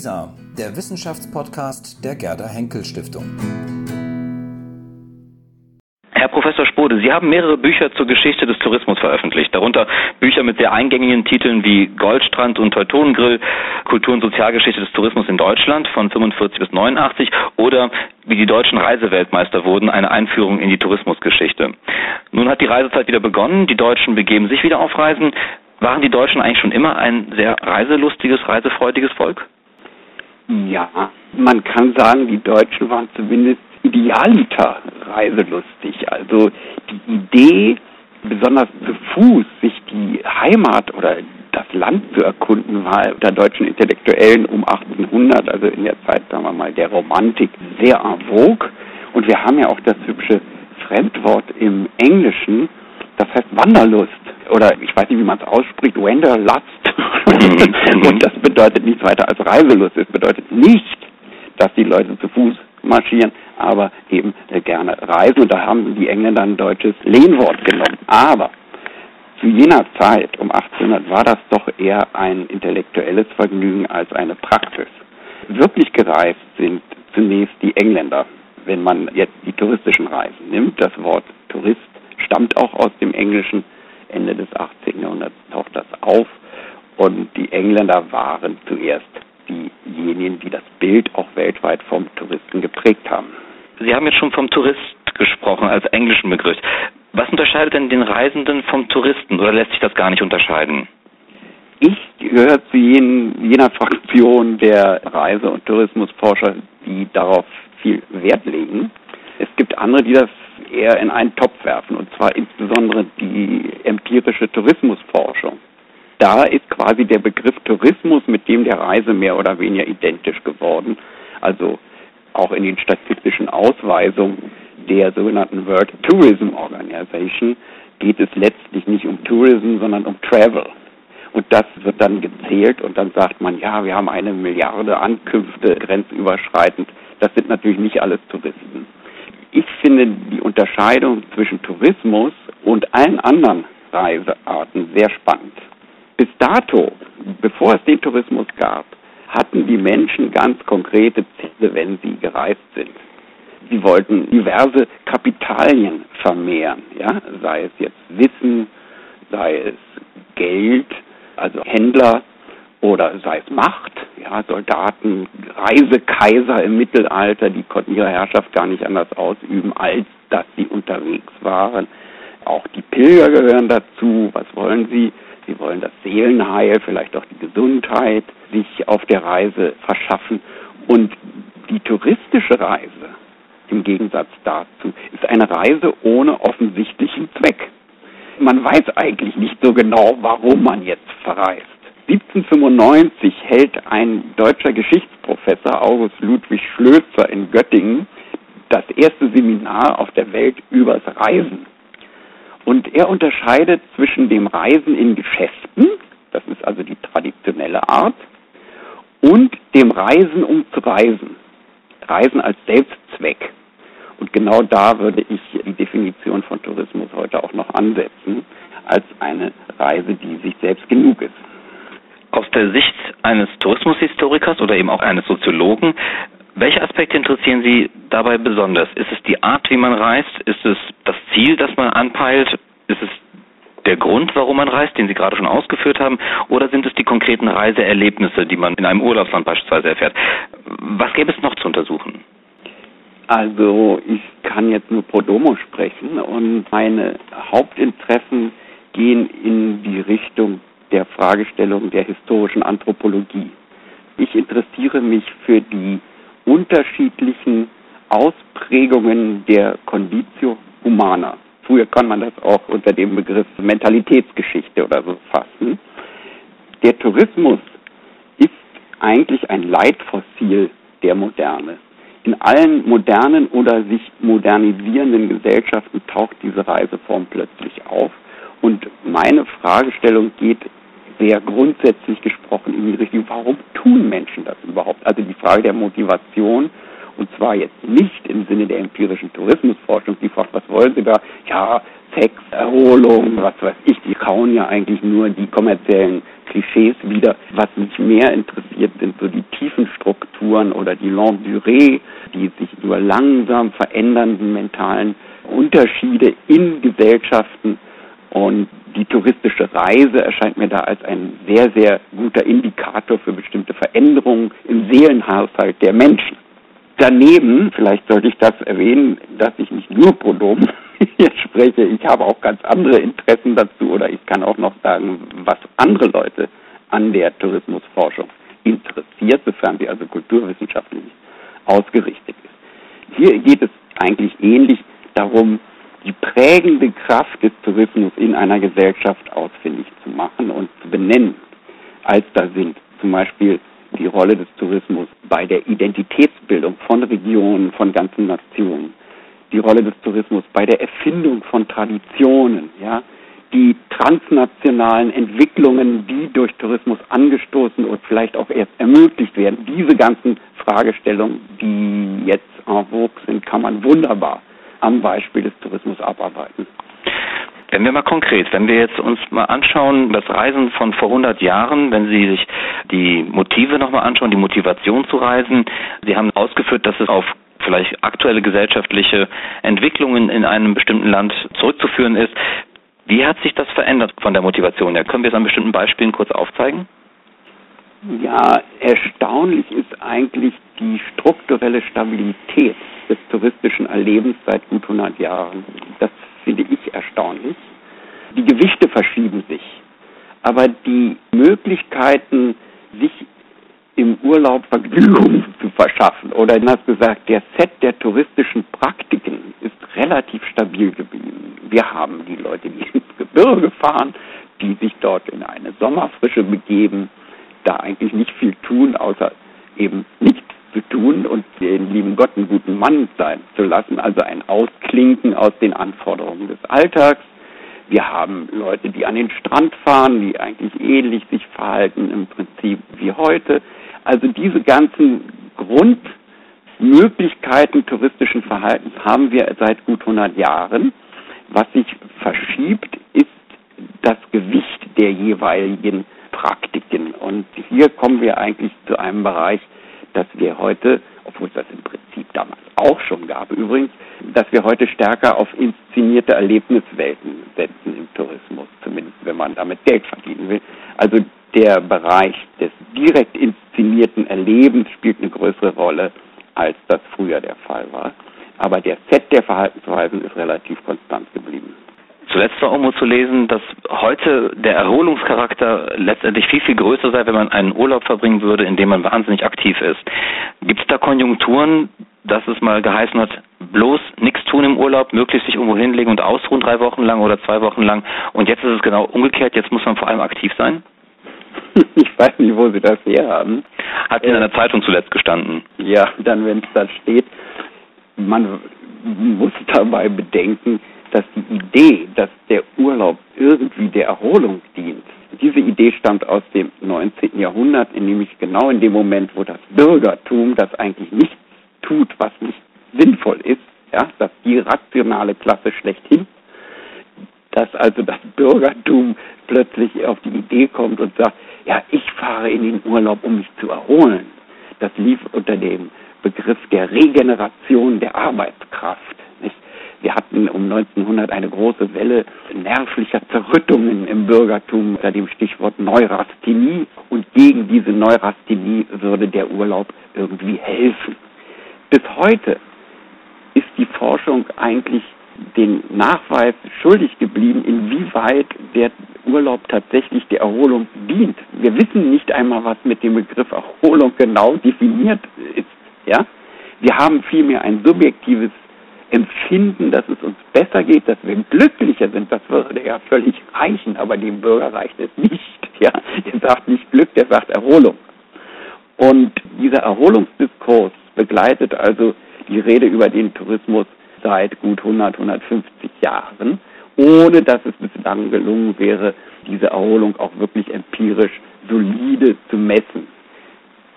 WISA, der Wissenschaftspodcast der Gerda Henkel Stiftung. Herr Professor Spode, Sie haben mehrere Bücher zur Geschichte des Tourismus veröffentlicht, darunter Bücher mit sehr eingängigen Titeln wie Goldstrand und Teutonengrill, Kultur- und Sozialgeschichte des Tourismus in Deutschland von 45 bis 89 oder wie die deutschen Reiseweltmeister wurden, eine Einführung in die Tourismusgeschichte. Nun hat die Reisezeit wieder begonnen, die Deutschen begeben sich wieder auf Reisen. Waren die Deutschen eigentlich schon immer ein sehr reiselustiges, reisefreudiges Volk? Ja, man kann sagen, die Deutschen waren zumindest idealiter reiselustig. Also die Idee, besonders zu Fuß sich die Heimat oder das Land zu erkunden, war unter deutschen Intellektuellen um 1800, also in der Zeit, sagen wir mal, der Romantik, sehr en vogue. Und wir haben ja auch das hübsche Fremdwort im Englischen, das heißt Wanderlust. Oder ich weiß nicht, wie man es ausspricht, Wanderlust. Mhm. Und das bedeutet nichts weiter als Reiselust. Es bedeutet nicht, dass die Leute zu Fuß marschieren, aber eben äh, gerne reisen. Und da haben die Engländer ein deutsches Lehnwort genommen. Aber zu jener Zeit, um 1800, war das doch eher ein intellektuelles Vergnügen als eine Praxis. Wirklich gereist sind zunächst die Engländer. Wenn man jetzt die touristischen Reisen nimmt, das Wort Tourist stammt auch aus dem Englischen. Ende des 18. Jahrhunderts taucht das auf. Und die Engländer waren zuerst diejenigen, die das Bild auch weltweit vom Touristen geprägt haben. Sie haben jetzt schon vom Tourist gesprochen als englischen Begriff. Was unterscheidet denn den Reisenden vom Touristen oder lässt sich das gar nicht unterscheiden? Ich gehöre zu jenen, jener Fraktion der Reise- und Tourismusforscher, die darauf viel Wert legen. Es gibt andere, die das eher in einen Topf werfen, und zwar insbesondere die empirische Tourismusforschung da ist quasi der Begriff Tourismus mit dem der Reise mehr oder weniger identisch geworden. Also auch in den statistischen Ausweisungen der sogenannten World Tourism Organization geht es letztlich nicht um Tourism, sondern um Travel. Und das wird dann gezählt und dann sagt man, ja, wir haben eine Milliarde Ankünfte grenzüberschreitend. Das sind natürlich nicht alles Touristen. Ich finde die Unterscheidung zwischen Tourismus und allen anderen Reisearten sehr spannend. Bis dato, bevor es den Tourismus gab, hatten die Menschen ganz konkrete Ziele, wenn sie gereist sind. Sie wollten diverse Kapitalien vermehren, ja, sei es jetzt Wissen, sei es Geld, also Händler oder sei es Macht, ja, Soldaten, Reisekaiser im Mittelalter, die konnten ihre Herrschaft gar nicht anders ausüben, als dass sie unterwegs waren. Auch die Pilger gehören dazu. Was wollen sie? Sie wollen das Seelenheil, vielleicht auch die Gesundheit sich auf der Reise verschaffen. Und die touristische Reise, im Gegensatz dazu, ist eine Reise ohne offensichtlichen Zweck. Man weiß eigentlich nicht so genau, warum man jetzt verreist. 1795 hält ein deutscher Geschichtsprofessor August Ludwig Schlözer in Göttingen das erste Seminar auf der Welt übers Reisen. Und er unterscheidet zwischen dem Reisen in Geschäften, das ist also die traditionelle Art, und dem Reisen um zu reisen. Reisen als Selbstzweck. Und genau da würde ich die Definition von Tourismus heute auch noch ansetzen, als eine Reise, die sich selbst genug ist. Aus der Sicht eines Tourismushistorikers oder eben auch eines Soziologen welche Aspekte interessieren Sie dabei besonders? Ist es die Art, wie man reist? Ist es das Ziel, das man anpeilt? Ist es der Grund, warum man reist, den Sie gerade schon ausgeführt haben? Oder sind es die konkreten Reiseerlebnisse, die man in einem Urlaubsland beispielsweise erfährt? Was gäbe es noch zu untersuchen? Also ich kann jetzt nur pro domo sprechen und meine Hauptinteressen gehen in die Richtung der Fragestellung der historischen Anthropologie. Ich interessiere mich für die unterschiedlichen Ausprägungen der Conditio Humana. Früher kann man das auch unter dem Begriff Mentalitätsgeschichte oder so fassen. Der Tourismus ist eigentlich ein Leitfossil der Moderne. In allen modernen oder sich modernisierenden Gesellschaften taucht diese Reiseform plötzlich auf. Und meine Fragestellung geht sehr grundsätzlich gesprochen in die Richtung, warum tun Menschen das überhaupt? Also die Frage der Motivation und zwar jetzt nicht im Sinne der empirischen Tourismusforschung, die fragt, was wollen Sie da? Ja, Sex, Erholung, was weiß ich, die kauen ja eigentlich nur die kommerziellen Klischees wieder. Was mich mehr interessiert, sind so die tiefen Strukturen oder die Longue Durée, die sich über langsam verändernden mentalen Unterschiede in Gesellschaften und die touristische Reise erscheint mir da als ein sehr, sehr guter Indikator für bestimmte Veränderungen im Seelenhaushalt der Menschen. Daneben, vielleicht sollte ich das erwähnen, dass ich nicht nur Pronomen hier spreche, ich habe auch ganz andere Interessen dazu oder ich kann auch noch sagen, was andere Leute an der Tourismusforschung interessiert, sofern sie also kulturwissenschaftlich ausgerichtet ist. Hier geht es eigentlich ähnlich darum, die prägende Kraft des Tourismus in einer Gesellschaft ausfindig zu machen und zu benennen, als da sind. Zum Beispiel die Rolle des Tourismus bei der Identitätsbildung von Regionen, von ganzen Nationen, die Rolle des Tourismus bei der Erfindung von Traditionen, ja, die transnationalen Entwicklungen, die durch Tourismus angestoßen und vielleicht auch erst ermöglicht werden. Diese ganzen Fragestellungen, die jetzt en vogue sind, kann man wunderbar am Beispiel des Tourismus abarbeiten. Wenn wir mal konkret, wenn wir jetzt uns mal anschauen, das Reisen von vor 100 Jahren, wenn Sie sich die Motive nochmal anschauen, die Motivation zu reisen, Sie haben ausgeführt, dass es auf vielleicht aktuelle gesellschaftliche Entwicklungen in einem bestimmten Land zurückzuführen ist. Wie hat sich das verändert von der Motivation her? Können wir es an bestimmten Beispielen kurz aufzeigen? Ja, erstaunlich ist eigentlich die strukturelle Stabilität des touristischen Erlebens seit gut 100 Jahren. Das finde ich erstaunlich. Die Gewichte verschieben sich, aber die Möglichkeiten, sich im Urlaub Vergnügung zu verschaffen oder anders gesagt, der Set der touristischen Praktiken ist relativ stabil geblieben. Wir haben die Leute, die ins Gebirge fahren, die sich dort in eine Sommerfrische begeben, da eigentlich nicht viel tun, außer eben nichts zu tun und den lieben Gott einen guten Mann sein zu lassen, also ein Ausklinken aus den Anforderungen des Alltags. Wir haben Leute, die an den Strand fahren, die eigentlich ähnlich sich verhalten im Prinzip wie heute. Also diese ganzen Grundmöglichkeiten touristischen Verhaltens haben wir seit gut 100 Jahren. Was sich verschiebt, ist das Gewicht der jeweiligen Praktiken. Und hier kommen wir eigentlich zu einem Bereich, dass wir heute, obwohl es das im Prinzip damals auch schon gab übrigens, dass wir heute stärker auf inszenierte Erlebniswelten setzen im Tourismus, zumindest wenn man damit Geld verdienen will. Also der Bereich des direkt inszenierten Erlebens spielt eine größere Rolle, als das früher der Fall war. Aber der Set der Verhaltensweisen ist relativ konstant geblieben. Zuletzt war irgendwo zu lesen, dass heute der Erholungscharakter letztendlich viel, viel größer sei, wenn man einen Urlaub verbringen würde, in dem man wahnsinnig aktiv ist. Gibt es da Konjunkturen, dass es mal geheißen hat, bloß nichts tun im Urlaub, möglichst sich irgendwo hinlegen und ausruhen drei Wochen lang oder zwei Wochen lang und jetzt ist es genau umgekehrt, jetzt muss man vor allem aktiv sein? Ich weiß nicht, wo Sie das herhaben. Hat in einer Zeitung zuletzt gestanden. Ja, dann, wenn es da steht, man muss dabei bedenken, dass die Idee, dass der Urlaub irgendwie der Erholung dient, diese Idee stammt aus dem 19. Jahrhundert, nämlich genau in dem Moment, wo das Bürgertum, das eigentlich nichts tut, was nicht sinnvoll ist, ja, dass die rationale Klasse schlechthin, dass also das Bürgertum plötzlich auf die Idee kommt und sagt, ja, ich fahre in den Urlaub, um mich zu erholen. Das lief unter dem Begriff der Regeneration der Arbeitskraft. Wir hatten um 1900 eine große Welle nervlicher Zerrüttungen im Bürgertum unter dem Stichwort Neurasthenie und gegen diese Neurasthenie würde der Urlaub irgendwie helfen. Bis heute ist die Forschung eigentlich den Nachweis schuldig geblieben, inwieweit der Urlaub tatsächlich der Erholung dient. Wir wissen nicht einmal, was mit dem Begriff Erholung genau definiert ist. Ja? Wir haben vielmehr ein subjektives empfinden, dass es uns besser geht, dass wir glücklicher sind, das würde ja völlig reichen, aber dem Bürger reicht es nicht. Ja, er sagt nicht Glück, der sagt Erholung. Und dieser Erholungsdiskurs begleitet also die Rede über den Tourismus seit gut 100, 150 Jahren, ohne dass es bislang gelungen wäre, diese Erholung auch wirklich empirisch solide zu messen.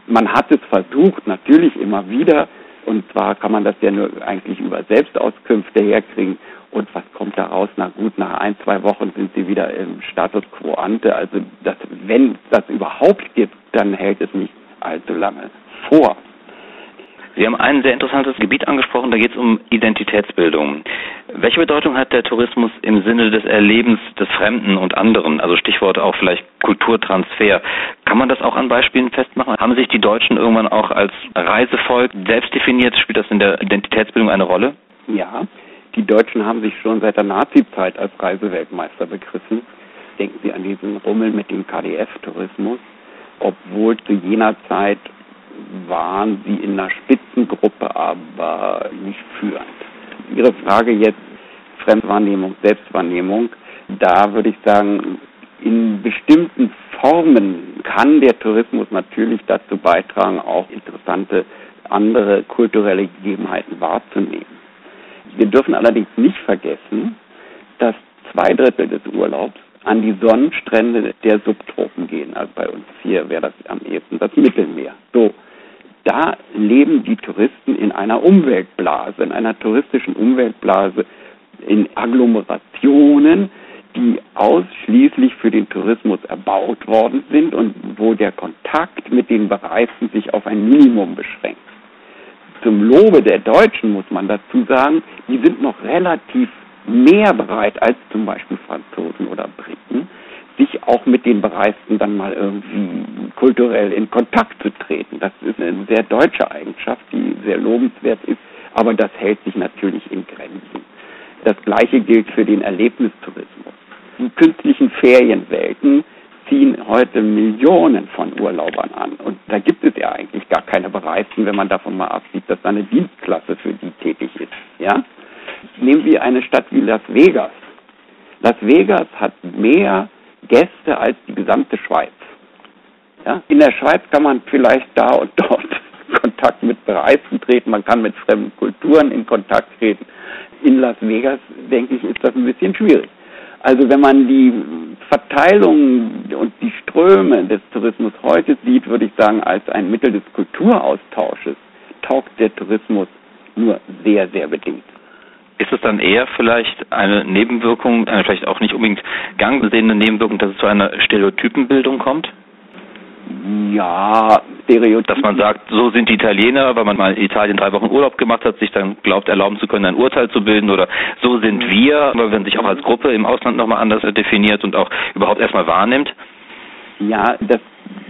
Man hat es versucht, natürlich immer wieder, und zwar kann man das ja nur eigentlich über Selbstauskünfte herkriegen Und was kommt da raus? Na gut, nach ein, zwei Wochen sind sie wieder im Status quo ante. Also das, wenn das überhaupt gibt, dann hält es nicht allzu lange vor. Sie haben ein sehr interessantes Gebiet angesprochen, da geht es um Identitätsbildung. Welche Bedeutung hat der Tourismus im Sinne des Erlebens des Fremden und anderen? Also Stichwort auch vielleicht Kulturtransfer. Kann man das auch an Beispielen festmachen? Haben sich die Deutschen irgendwann auch als Reisevolk selbst definiert? Spielt das in der Identitätsbildung eine Rolle? Ja, die Deutschen haben sich schon seit der Nazizeit als Reiseweltmeister begriffen. Denken Sie an diesen Rummel mit dem KDF-Tourismus. Obwohl zu jener Zeit waren sie in einer Spitzengruppe, aber nicht führend. Ihre Frage jetzt, Fremdwahrnehmung, Selbstwahrnehmung, da würde ich sagen, in bestimmten Formen kann der Tourismus natürlich dazu beitragen, auch interessante andere kulturelle Gegebenheiten wahrzunehmen. Wir dürfen allerdings nicht vergessen, dass zwei Drittel des Urlaubs an die Sonnenstrände der Subtropen gehen. Also bei uns hier wäre das am ehesten das Mittelmeer. So, da leben die Touristen in einer Umweltblase, in einer touristischen Umweltblase, in Agglomerationen, die ausschließlich für den Tourismus erbaut worden sind und wo der Kontakt mit den Bereisten sich auf ein Minimum beschränkt. Zum Lobe der Deutschen muss man dazu sagen, die sind noch relativ mehr bereit als zum Beispiel Franzosen oder Briten, sich auch mit den Bereisten dann mal irgendwie kulturell in Kontakt zu treten. Das ist eine sehr deutsche Eigenschaft, die sehr lobenswert ist, aber das hält sich natürlich in Grenzen. Das gleiche gilt für den Erlebnistourismus. Die künstlichen Ferienwelten ziehen heute Millionen von Urlaubern an. Und da gibt es ja eigentlich gar keine Bereisten, wenn man davon mal absieht, dass da eine Dienstklasse für die tätig ist. Ja? Nehmen wir eine Stadt wie Las Vegas. Las Vegas hat mehr Gäste als die gesamte Schweiz. Ja? In der Schweiz kann man vielleicht da und dort Kontakt mit Bereisten treten, man kann mit fremden Kulturen in Kontakt treten. In Las Vegas, denke ich, ist das ein bisschen schwierig. Also wenn man die Verteilung und die Ströme des Tourismus heute sieht, würde ich sagen, als ein Mittel des Kulturaustausches taugt der Tourismus nur sehr, sehr bedingt. Ist es dann eher vielleicht eine Nebenwirkung, eine vielleicht auch nicht unbedingt gang gesehene Nebenwirkung, dass es zu einer Stereotypenbildung kommt? Ja, Stereotypen. Dass man sagt, so sind die Italiener, weil man mal in Italien drei Wochen Urlaub gemacht hat, sich dann glaubt, erlauben zu können, ein Urteil zu bilden oder so sind mhm. wir, weil man sich auch als Gruppe im Ausland nochmal anders definiert und auch überhaupt erstmal wahrnimmt. Ja, das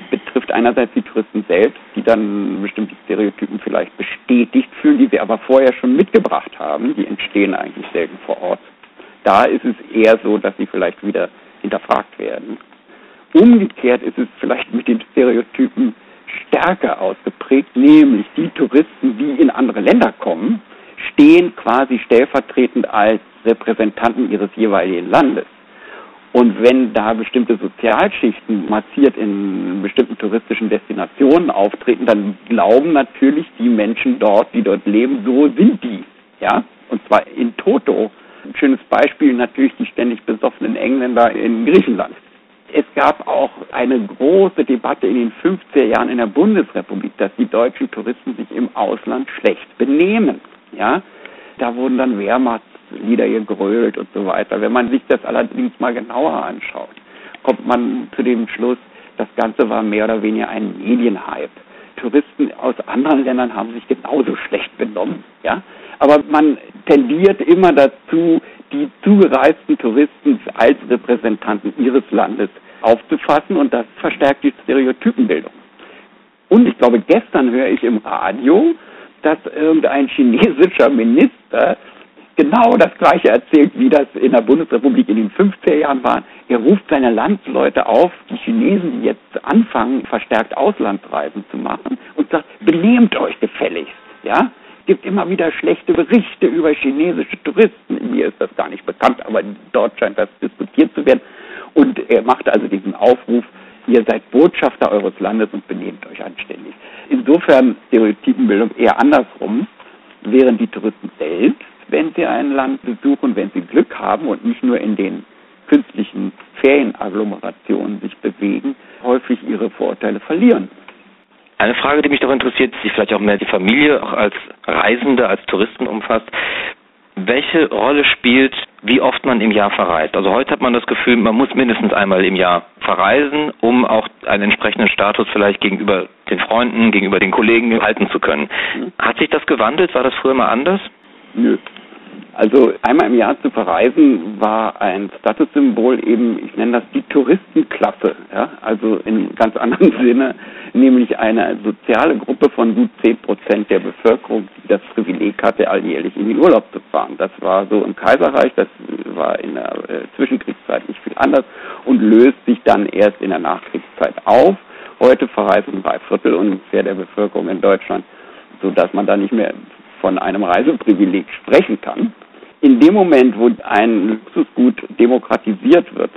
betrifft einerseits die Touristen selbst, die dann bestimmte Stereotypen vielleicht bestätigt fühlen, die sie aber vorher schon mitgebracht haben. Die entstehen eigentlich selten vor Ort. Da ist es eher so, dass sie vielleicht wieder hinterfragt werden. Umgekehrt ist es vielleicht mit den Stereotypen stärker ausgeprägt, nämlich die Touristen, die in andere Länder kommen, stehen quasi stellvertretend als Repräsentanten ihres jeweiligen Landes. Und wenn da bestimmte Sozialschichten massiert in bestimmten touristischen Destinationen auftreten, dann glauben natürlich die Menschen dort, die dort leben, so sind die. Ja? Und zwar in Toto. Ein schönes Beispiel natürlich die ständig besoffenen Engländer in Griechenland. Es gab auch eine große Debatte in den 50er Jahren in der Bundesrepublik, dass die deutschen Touristen sich im Ausland schlecht benehmen. Ja, da wurden dann Wehrmachtslieder gegrölt und so weiter. Wenn man sich das allerdings mal genauer anschaut, kommt man zu dem Schluss, das Ganze war mehr oder weniger ein Medienhype. Touristen aus anderen Ländern haben sich genauso schlecht benommen, ja. Aber man tendiert immer dazu, die zugereisten Touristen als Repräsentanten ihres Landes aufzufassen und das verstärkt die Stereotypenbildung. Und ich glaube, gestern höre ich im Radio, dass irgendein chinesischer Minister genau das Gleiche erzählt, wie das in der Bundesrepublik in den 50er Jahren war. Er ruft seine Landsleute auf, die Chinesen, die jetzt anfangen, verstärkt Auslandsreisen zu machen, und sagt, benehmt euch gefälligst, ja? Es gibt immer wieder schlechte Berichte über chinesische Touristen. Mir ist das gar nicht bekannt, aber dort scheint das diskutiert zu werden. Und er macht also diesen Aufruf, ihr seid Botschafter eures Landes und benehmt euch anständig. Insofern Stereotypenbildung eher andersrum, während die Touristen selbst, wenn sie ein Land besuchen, wenn sie Glück haben und nicht nur in den künstlichen Ferienagglomerationen sich bewegen, häufig ihre Vorurteile verlieren. Eine Frage, die mich doch interessiert, die vielleicht auch mehr die Familie auch als Reisende, als Touristen umfasst. welche Rolle spielt, wie oft man im Jahr verreist? Also heute hat man das Gefühl, man muss mindestens einmal im Jahr verreisen, um auch einen entsprechenden Status vielleicht gegenüber den Freunden, gegenüber den Kollegen halten zu können. Mhm. Hat sich das gewandelt? War das früher mal anders? Nö. Also einmal im Jahr zu verreisen war ein Statussymbol eben, ich nenne das die Touristenklasse, ja, also in ganz anderen Sinne, nämlich eine soziale Gruppe von gut zehn Prozent der Bevölkerung, die das Privileg hatte, alljährlich in den Urlaub zu fahren. Das war so im Kaiserreich, das war in der äh, Zwischenkriegszeit nicht viel anders und löst sich dann erst in der Nachkriegszeit auf. Heute verreisen drei Viertel ungefähr der Bevölkerung in Deutschland, so dass man da nicht mehr von einem Reiseprivileg sprechen kann. In dem Moment, wo ein Luxusgut demokratisiert wird,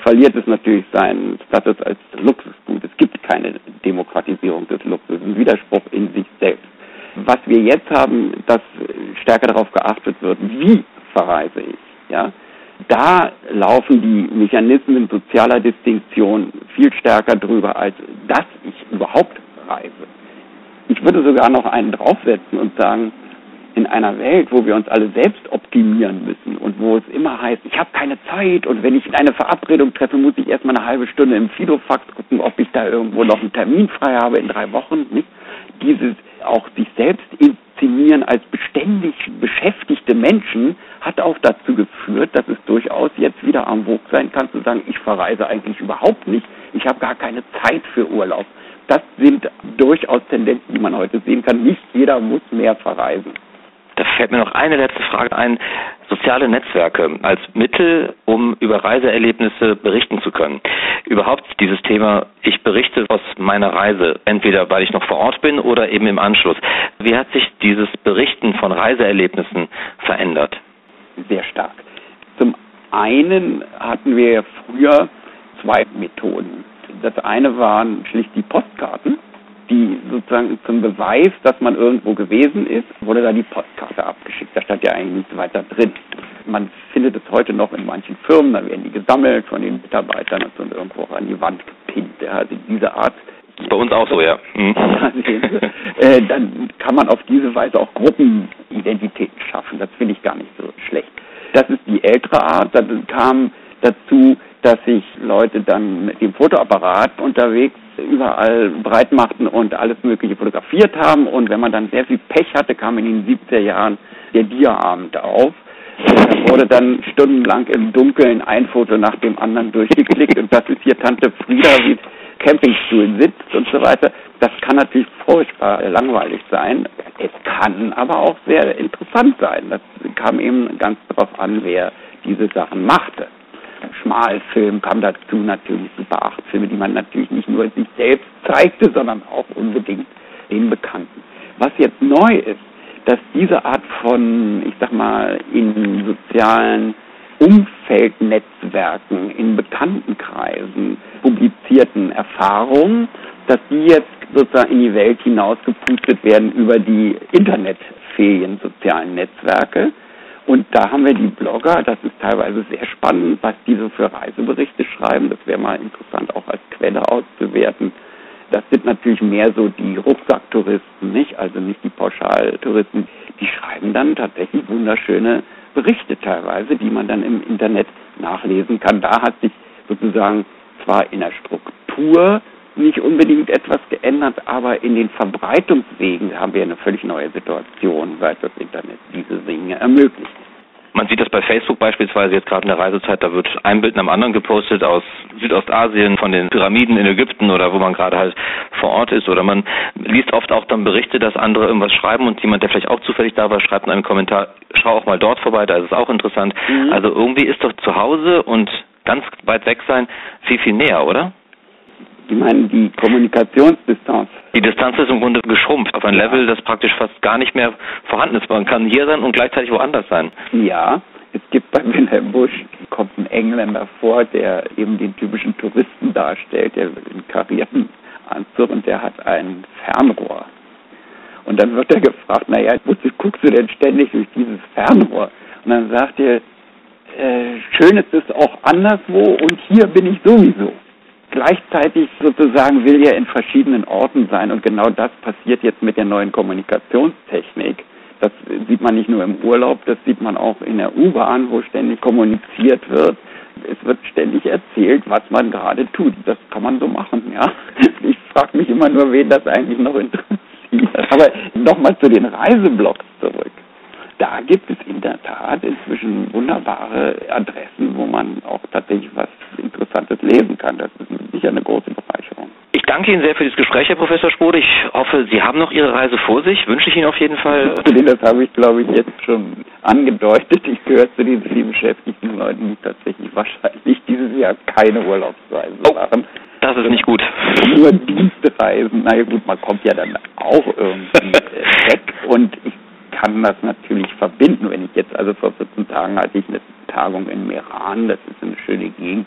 verliert es natürlich seinen Status als Luxusgut. Es gibt keine Demokratisierung des Luxus, ein Widerspruch in sich selbst. Was wir jetzt haben, dass stärker darauf geachtet wird, wie verreise ich, ja, da laufen die Mechanismen sozialer Distinktion viel stärker drüber, als dass ich überhaupt reise. Ich würde sogar noch einen draufsetzen und sagen, in einer Welt, wo wir uns alle selbst optimieren müssen und wo es immer heißt, ich habe keine Zeit und wenn ich eine Verabredung treffe, muss ich erstmal eine halbe Stunde im Filofax gucken, ob ich da irgendwo noch einen Termin frei habe in drei Wochen. Nicht? Dieses auch sich selbst inszenieren als beständig beschäftigte Menschen hat auch dazu geführt, dass es durchaus jetzt wieder am Vogue sein kann, zu sagen, ich verreise eigentlich überhaupt nicht, ich habe gar keine Zeit für Urlaub das sind durchaus Tendenzen, die man heute sehen kann. Nicht jeder muss mehr verreisen. Da fällt mir noch eine letzte Frage ein. Soziale Netzwerke als Mittel, um über Reiseerlebnisse berichten zu können. Überhaupt dieses Thema, ich berichte aus meiner Reise, entweder weil ich noch vor Ort bin oder eben im Anschluss. Wie hat sich dieses Berichten von Reiseerlebnissen verändert? Sehr stark. Zum einen hatten wir früher zwei Methoden. Das eine waren schlicht die Postkarten, die sozusagen zum Beweis, dass man irgendwo gewesen ist, wurde da die Postkarte abgeschickt. Da stand ja eigentlich nichts weiter drin. Man findet es heute noch in manchen Firmen, da werden die gesammelt von den Mitarbeitern und irgendwo an die Wand gepinnt. Also diese Art bei uns auch so, ja. Mhm. äh, dann kann man auf diese Weise auch Gruppenidentitäten schaffen. Das finde ich gar nicht so schlecht. Das ist die ältere Art. Dann kam dazu dass sich Leute dann mit dem Fotoapparat unterwegs überall breit machten und alles Mögliche fotografiert haben. Und wenn man dann sehr viel Pech hatte, kam in den 70er Jahren der Dia-Abend auf. Da wurde dann stundenlang im Dunkeln ein Foto nach dem anderen durchgeklickt und das ist hier Tante Frieda, wie Campingstuhl sitzt und so weiter. Das kann natürlich furchtbar langweilig sein. Es kann aber auch sehr interessant sein. Das kam eben ganz darauf an, wer diese Sachen machte. Schmalfilm kam dazu, natürlich Super 8 Filme, die man natürlich nicht nur sich selbst zeigte, sondern auch unbedingt den Bekannten. Was jetzt neu ist, dass diese Art von, ich sag mal, in sozialen Umfeldnetzwerken, in Bekanntenkreisen publizierten Erfahrungen, dass die jetzt sozusagen in die Welt hinausgepustet werden über die internetfähigen sozialen Netzwerke und da haben wir die Blogger, das ist teilweise sehr spannend, was die so für Reiseberichte schreiben. Das wäre mal interessant auch als Quelle auszuwerten. Das sind natürlich mehr so die Rucksacktouristen, nicht? Also nicht die Pauschaltouristen. Die schreiben dann tatsächlich wunderschöne Berichte teilweise, die man dann im Internet nachlesen kann. Da hat sich sozusagen zwar in der Struktur nicht unbedingt etwas geändert, aber in den Verbreitungswegen haben wir eine völlig neue Situation, seit das Internet diese Dinge ermöglicht. Man sieht das bei Facebook beispielsweise jetzt gerade in der Reisezeit, da wird ein Bild nach dem anderen gepostet aus Südostasien, von den Pyramiden in Ägypten oder wo man gerade halt vor Ort ist. Oder man liest oft auch dann Berichte, dass andere irgendwas schreiben und jemand, der vielleicht auch zufällig da war, schreibt in einem Kommentar, schau auch mal dort vorbei, da ist es auch interessant. Mhm. Also irgendwie ist doch zu Hause und ganz weit weg sein viel, viel näher, oder? Sie meinen die Kommunikationsdistanz? Die Distanz ist im Grunde geschrumpft auf ein ja. Level, das praktisch fast gar nicht mehr vorhanden ist. Man kann hier sein und gleichzeitig woanders sein. Ja, es gibt bei Wilhelm Busch, kommt ein Engländer vor, der eben den typischen Touristen darstellt, der in karierten Anzug und der hat ein Fernrohr. Und dann wird er gefragt, naja, wozu guckst du denn ständig durch dieses Fernrohr? Und dann sagt er, äh, schön ist es auch anderswo und hier bin ich sowieso gleichzeitig sozusagen will er in verschiedenen Orten sein und genau das passiert jetzt mit der neuen Kommunikationstechnik, Das sieht man nicht nur im Urlaub, das sieht man auch in der U-Bahn, wo ständig kommuniziert wird. Es wird ständig erzählt, was man gerade tut. Das kann man so machen, ja. Ich frage mich immer nur, wen das eigentlich noch interessiert. Aber nochmal zu den Reiseblogs zurück. Da gibt es in der Tat inzwischen wunderbare Adressen, wo man auch tatsächlich was Interessantes lesen kann. Das ist sicher eine große Bereicherung. Ich danke Ihnen sehr für dieses Gespräch, Herr Professor Spode. Ich hoffe, Sie haben noch Ihre Reise vor sich. Wünsche ich Ihnen auf jeden Fall. Das habe ich, glaube ich, jetzt schon angedeutet. Ich gehöre zu diesen viel beschäftigten Leuten, die tatsächlich wahrscheinlich dieses Jahr keine Urlaubsreise oh, machen. Das ist nicht gut. Nur Dienstreisen. Na ja, gut, man kommt ja dann auch irgendwie weg. Und ich kann das natürlich verbinden. Wenn ich jetzt, also vor 14 Tagen hatte ich eine Tagung in Meran, das ist eine schöne Gegend.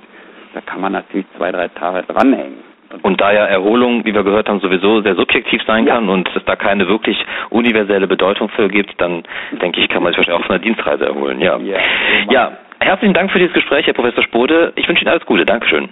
Da kann man natürlich zwei, drei Tage dranhängen. Und da ja Erholung, wie wir gehört haben, sowieso sehr subjektiv sein kann und es da keine wirklich universelle Bedeutung für gibt, dann denke ich, kann man sich wahrscheinlich auch von der Dienstreise erholen. Ja. Ja, ja herzlichen Dank für dieses Gespräch, Herr Professor Spode. Ich wünsche Ihnen alles Gute. Dankeschön.